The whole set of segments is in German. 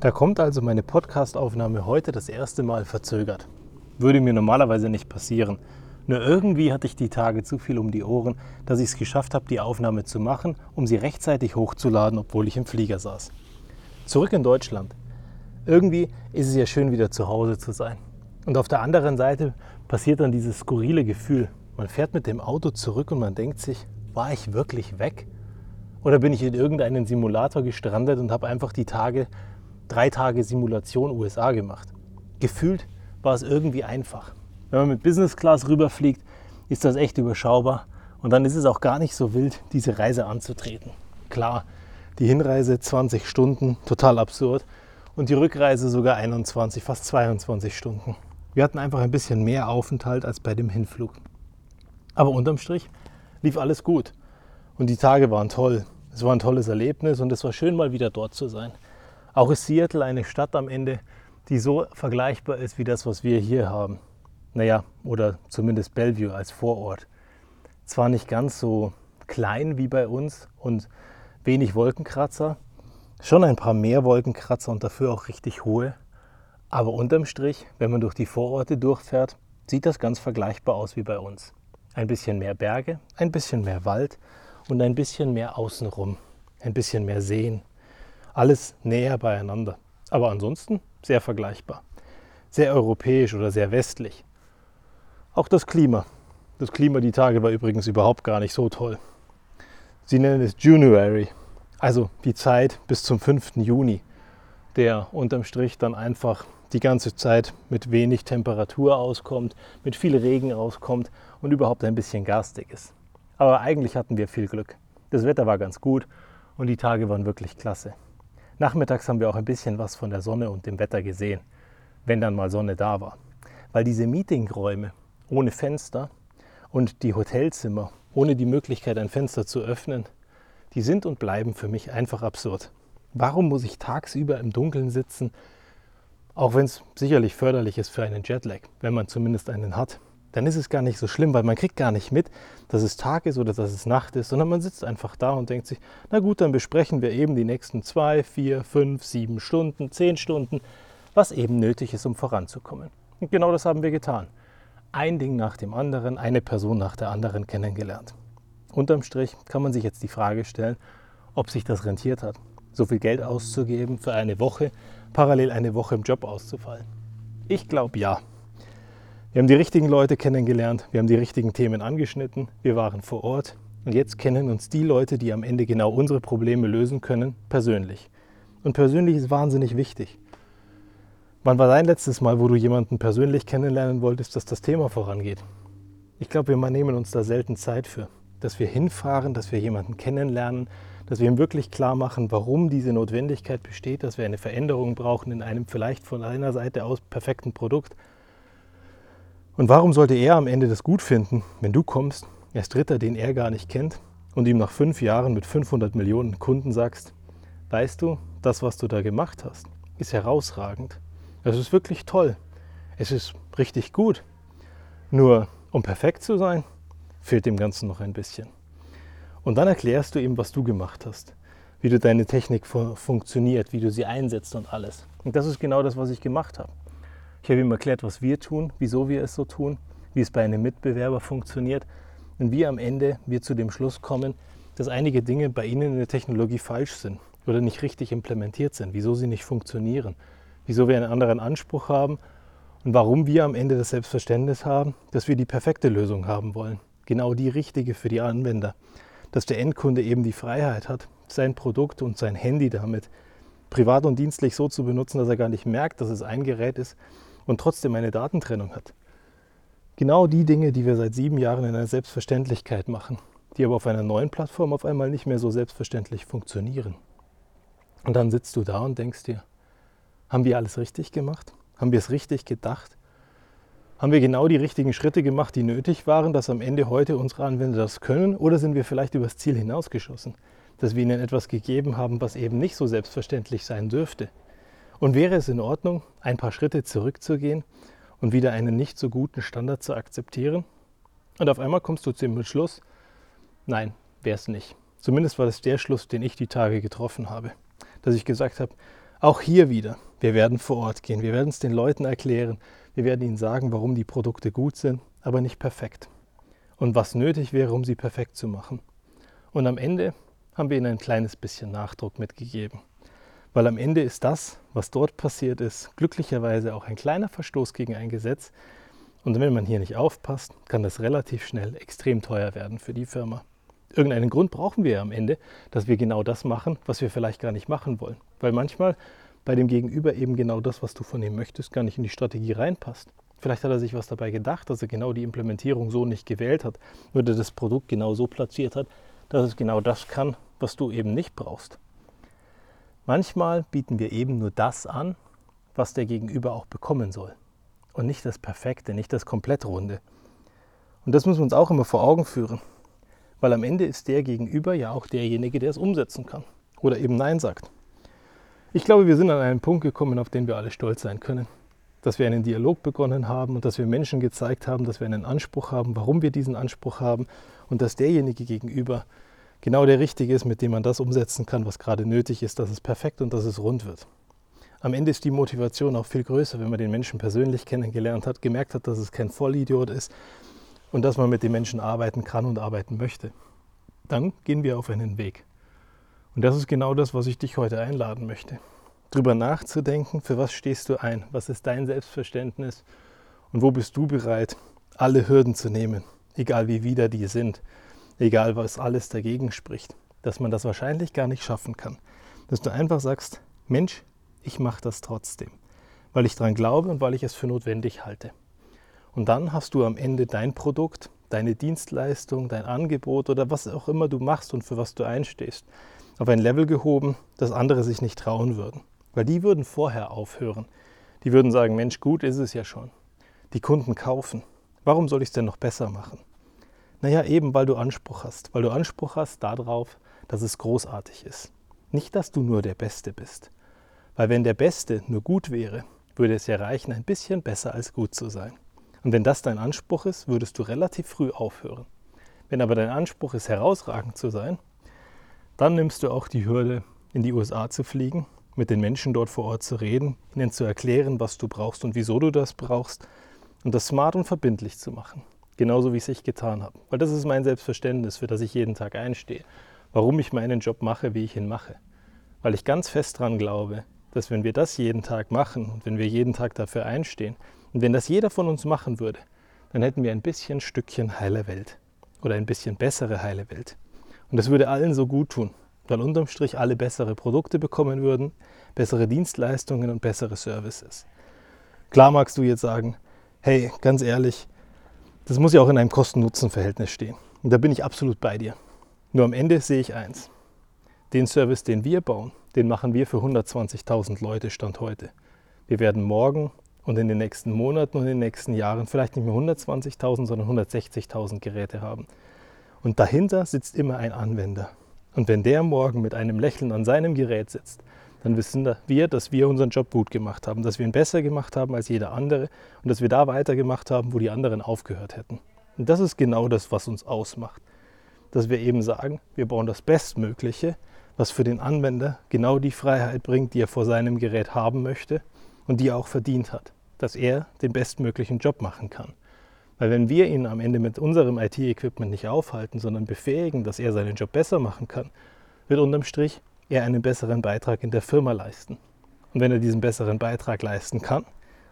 Da kommt also meine Podcast-Aufnahme heute das erste Mal verzögert. Würde mir normalerweise nicht passieren. Nur irgendwie hatte ich die Tage zu viel um die Ohren, dass ich es geschafft habe, die Aufnahme zu machen, um sie rechtzeitig hochzuladen, obwohl ich im Flieger saß. Zurück in Deutschland. Irgendwie ist es ja schön, wieder zu Hause zu sein. Und auf der anderen Seite passiert dann dieses skurrile Gefühl. Man fährt mit dem Auto zurück und man denkt sich, war ich wirklich weg? Oder bin ich in irgendeinen Simulator gestrandet und habe einfach die Tage drei Tage Simulation USA gemacht. Gefühlt war es irgendwie einfach. Wenn man mit Business Class rüberfliegt, ist das echt überschaubar und dann ist es auch gar nicht so wild, diese Reise anzutreten. Klar, die Hinreise 20 Stunden, total absurd und die Rückreise sogar 21, fast 22 Stunden. Wir hatten einfach ein bisschen mehr Aufenthalt als bei dem Hinflug. Aber unterm Strich lief alles gut und die Tage waren toll. Es war ein tolles Erlebnis und es war schön mal wieder dort zu sein. Auch ist Seattle eine Stadt am Ende, die so vergleichbar ist wie das, was wir hier haben. Naja, oder zumindest Bellevue als Vorort. Zwar nicht ganz so klein wie bei uns und wenig Wolkenkratzer, schon ein paar mehr Wolkenkratzer und dafür auch richtig hohe. Aber unterm Strich, wenn man durch die Vororte durchfährt, sieht das ganz vergleichbar aus wie bei uns. Ein bisschen mehr Berge, ein bisschen mehr Wald und ein bisschen mehr außenrum, ein bisschen mehr Seen, alles näher beieinander. Aber ansonsten sehr vergleichbar. Sehr europäisch oder sehr westlich. Auch das Klima. Das Klima die Tage war übrigens überhaupt gar nicht so toll. Sie nennen es January, also die Zeit bis zum 5. Juni, der unterm Strich dann einfach die ganze Zeit mit wenig Temperatur auskommt, mit viel Regen auskommt und überhaupt ein bisschen garstig ist. Aber eigentlich hatten wir viel Glück. Das Wetter war ganz gut und die Tage waren wirklich klasse. Nachmittags haben wir auch ein bisschen was von der Sonne und dem Wetter gesehen, wenn dann mal Sonne da war. Weil diese Meetingräume ohne Fenster und die Hotelzimmer ohne die Möglichkeit, ein Fenster zu öffnen, die sind und bleiben für mich einfach absurd. Warum muss ich tagsüber im Dunkeln sitzen, auch wenn es sicherlich förderlich ist für einen Jetlag, wenn man zumindest einen hat? Dann ist es gar nicht so schlimm, weil man kriegt gar nicht mit, dass es Tag ist oder dass es Nacht ist, sondern man sitzt einfach da und denkt sich, na gut, dann besprechen wir eben die nächsten zwei, vier, fünf, sieben Stunden, zehn Stunden, was eben nötig ist, um voranzukommen. Und genau das haben wir getan. Ein Ding nach dem anderen, eine Person nach der anderen kennengelernt. Unterm Strich kann man sich jetzt die Frage stellen, ob sich das rentiert hat, so viel Geld auszugeben für eine Woche, parallel eine Woche im Job auszufallen. Ich glaube ja. Wir haben die richtigen Leute kennengelernt, wir haben die richtigen Themen angeschnitten, wir waren vor Ort und jetzt kennen uns die Leute, die am Ende genau unsere Probleme lösen können, persönlich. Und persönlich ist wahnsinnig wichtig. Wann war dein letztes Mal, wo du jemanden persönlich kennenlernen wolltest, dass das Thema vorangeht? Ich glaube, wir nehmen uns da selten Zeit für. Dass wir hinfahren, dass wir jemanden kennenlernen, dass wir ihm wirklich klar machen, warum diese Notwendigkeit besteht, dass wir eine Veränderung brauchen in einem vielleicht von einer Seite aus perfekten Produkt und warum sollte er am Ende das gut finden, wenn du kommst, erst Dritter, den er gar nicht kennt, und ihm nach fünf Jahren mit 500 Millionen Kunden sagst, weißt du, das, was du da gemacht hast, ist herausragend. Es ist wirklich toll. Es ist richtig gut. Nur, um perfekt zu sein, fehlt dem Ganzen noch ein bisschen. Und dann erklärst du ihm, was du gemacht hast, wie du deine Technik funktioniert, wie du sie einsetzt und alles. Und das ist genau das, was ich gemacht habe. Ich habe ihm erklärt, was wir tun, wieso wir es so tun, wie es bei einem Mitbewerber funktioniert und wie am Ende wir zu dem Schluss kommen, dass einige Dinge bei Ihnen in der Technologie falsch sind oder nicht richtig implementiert sind, wieso sie nicht funktionieren, wieso wir einen anderen Anspruch haben und warum wir am Ende das Selbstverständnis haben, dass wir die perfekte Lösung haben wollen, genau die richtige für die Anwender, dass der Endkunde eben die Freiheit hat, sein Produkt und sein Handy damit privat und dienstlich so zu benutzen, dass er gar nicht merkt, dass es ein Gerät ist, und trotzdem eine Datentrennung hat. Genau die Dinge, die wir seit sieben Jahren in einer Selbstverständlichkeit machen, die aber auf einer neuen Plattform auf einmal nicht mehr so selbstverständlich funktionieren. Und dann sitzt du da und denkst dir, haben wir alles richtig gemacht? Haben wir es richtig gedacht? Haben wir genau die richtigen Schritte gemacht, die nötig waren, dass am Ende heute unsere Anwender das können? Oder sind wir vielleicht übers Ziel hinausgeschossen, dass wir ihnen etwas gegeben haben, was eben nicht so selbstverständlich sein dürfte? Und wäre es in Ordnung, ein paar Schritte zurückzugehen und wieder einen nicht so guten Standard zu akzeptieren? Und auf einmal kommst du zu dem Schluss, nein, wäre es nicht. Zumindest war das der Schluss, den ich die Tage getroffen habe. Dass ich gesagt habe, Auch hier wieder, wir werden vor Ort gehen, wir werden es den Leuten erklären, wir werden ihnen sagen, warum die Produkte gut sind, aber nicht perfekt. Und was nötig wäre, um sie perfekt zu machen. Und am Ende haben wir ihnen ein kleines bisschen Nachdruck mitgegeben. Weil am Ende ist das, was dort passiert ist, glücklicherweise auch ein kleiner Verstoß gegen ein Gesetz. Und wenn man hier nicht aufpasst, kann das relativ schnell extrem teuer werden für die Firma. Irgendeinen Grund brauchen wir ja am Ende, dass wir genau das machen, was wir vielleicht gar nicht machen wollen. Weil manchmal bei dem Gegenüber eben genau das, was du von ihm möchtest, gar nicht in die Strategie reinpasst. Vielleicht hat er sich was dabei gedacht, dass er genau die Implementierung so nicht gewählt hat oder das Produkt genau so platziert hat, dass es genau das kann, was du eben nicht brauchst. Manchmal bieten wir eben nur das an, was der Gegenüber auch bekommen soll. Und nicht das Perfekte, nicht das Komplettrunde. Und das müssen wir uns auch immer vor Augen führen. Weil am Ende ist der Gegenüber ja auch derjenige, der es umsetzen kann. Oder eben Nein sagt. Ich glaube, wir sind an einen Punkt gekommen, auf den wir alle stolz sein können. Dass wir einen Dialog begonnen haben und dass wir Menschen gezeigt haben, dass wir einen Anspruch haben, warum wir diesen Anspruch haben und dass derjenige gegenüber genau der Richtige ist, mit dem man das umsetzen kann, was gerade nötig ist, dass es perfekt und dass es rund wird. Am Ende ist die Motivation auch viel größer, wenn man den Menschen persönlich kennengelernt hat, gemerkt hat, dass es kein Vollidiot ist und dass man mit den Menschen arbeiten kann und arbeiten möchte. Dann gehen wir auf einen Weg. Und das ist genau das, was ich dich heute einladen möchte. Drüber nachzudenken, für was stehst du ein, was ist dein Selbstverständnis und wo bist du bereit, alle Hürden zu nehmen, egal wie wider die sind, egal was alles dagegen spricht, dass man das wahrscheinlich gar nicht schaffen kann. Dass du einfach sagst, Mensch, ich mache das trotzdem, weil ich daran glaube und weil ich es für notwendig halte. Und dann hast du am Ende dein Produkt, deine Dienstleistung, dein Angebot oder was auch immer du machst und für was du einstehst, auf ein Level gehoben, das andere sich nicht trauen würden. Weil die würden vorher aufhören. Die würden sagen, Mensch, gut ist es ja schon. Die Kunden kaufen. Warum soll ich es denn noch besser machen? Naja, eben weil du Anspruch hast. Weil du Anspruch hast darauf, dass es großartig ist. Nicht, dass du nur der Beste bist. Weil wenn der Beste nur gut wäre, würde es ja reichen, ein bisschen besser als gut zu sein. Und wenn das dein Anspruch ist, würdest du relativ früh aufhören. Wenn aber dein Anspruch ist, herausragend zu sein, dann nimmst du auch die Hürde, in die USA zu fliegen, mit den Menschen dort vor Ort zu reden, ihnen zu erklären, was du brauchst und wieso du das brauchst und das smart und verbindlich zu machen genauso wie ich es getan habe. Weil das ist mein Selbstverständnis, für das ich jeden Tag einstehe. Warum ich meinen Job mache, wie ich ihn mache. Weil ich ganz fest daran glaube, dass wenn wir das jeden Tag machen und wenn wir jeden Tag dafür einstehen und wenn das jeder von uns machen würde, dann hätten wir ein bisschen Stückchen heile Welt oder ein bisschen bessere heile Welt. Und das würde allen so gut tun, weil unterm Strich alle bessere Produkte bekommen würden, bessere Dienstleistungen und bessere Services. Klar magst du jetzt sagen, hey, ganz ehrlich, das muss ja auch in einem Kosten-Nutzen-Verhältnis stehen. Und da bin ich absolut bei dir. Nur am Ende sehe ich eins. Den Service, den wir bauen, den machen wir für 120.000 Leute Stand heute. Wir werden morgen und in den nächsten Monaten und in den nächsten Jahren vielleicht nicht mehr 120.000, sondern 160.000 Geräte haben. Und dahinter sitzt immer ein Anwender. Und wenn der morgen mit einem Lächeln an seinem Gerät sitzt, dann wissen wir, dass wir unseren Job gut gemacht haben, dass wir ihn besser gemacht haben als jeder andere und dass wir da weitergemacht haben, wo die anderen aufgehört hätten. Und das ist genau das, was uns ausmacht. Dass wir eben sagen, wir bauen das Bestmögliche, was für den Anwender genau die Freiheit bringt, die er vor seinem Gerät haben möchte und die er auch verdient hat. Dass er den bestmöglichen Job machen kann. Weil wenn wir ihn am Ende mit unserem IT-Equipment nicht aufhalten, sondern befähigen, dass er seinen Job besser machen kann, wird unterm Strich er einen besseren Beitrag in der Firma leisten. Und wenn er diesen besseren Beitrag leisten kann,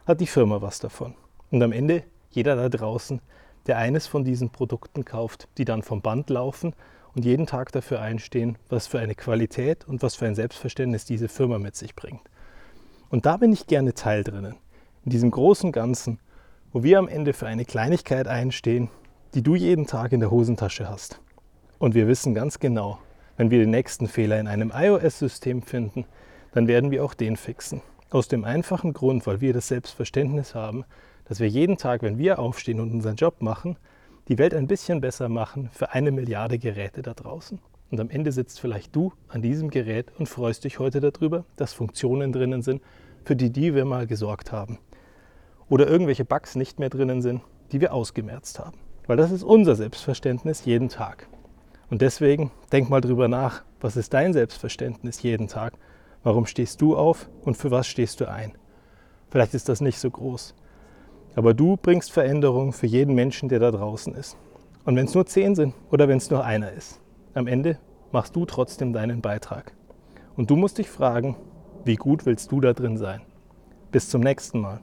hat die Firma was davon. Und am Ende jeder da draußen, der eines von diesen Produkten kauft, die dann vom Band laufen und jeden Tag dafür einstehen, was für eine Qualität und was für ein Selbstverständnis diese Firma mit sich bringt. Und da bin ich gerne Teil drinnen, in diesem großen Ganzen, wo wir am Ende für eine Kleinigkeit einstehen, die du jeden Tag in der Hosentasche hast. Und wir wissen ganz genau, wenn wir den nächsten Fehler in einem iOS-System finden, dann werden wir auch den fixen. Aus dem einfachen Grund, weil wir das Selbstverständnis haben, dass wir jeden Tag, wenn wir aufstehen und unseren Job machen, die Welt ein bisschen besser machen für eine Milliarde Geräte da draußen. Und am Ende sitzt vielleicht du an diesem Gerät und freust dich heute darüber, dass Funktionen drinnen sind, für die, die wir mal gesorgt haben. Oder irgendwelche Bugs nicht mehr drinnen sind, die wir ausgemerzt haben. Weil das ist unser Selbstverständnis jeden Tag. Und deswegen denk mal drüber nach, was ist dein Selbstverständnis jeden Tag? Warum stehst du auf und für was stehst du ein? Vielleicht ist das nicht so groß. Aber du bringst Veränderung für jeden Menschen, der da draußen ist. Und wenn es nur zehn sind oder wenn es nur einer ist, am Ende machst du trotzdem deinen Beitrag. Und du musst dich fragen, wie gut willst du da drin sein? Bis zum nächsten Mal.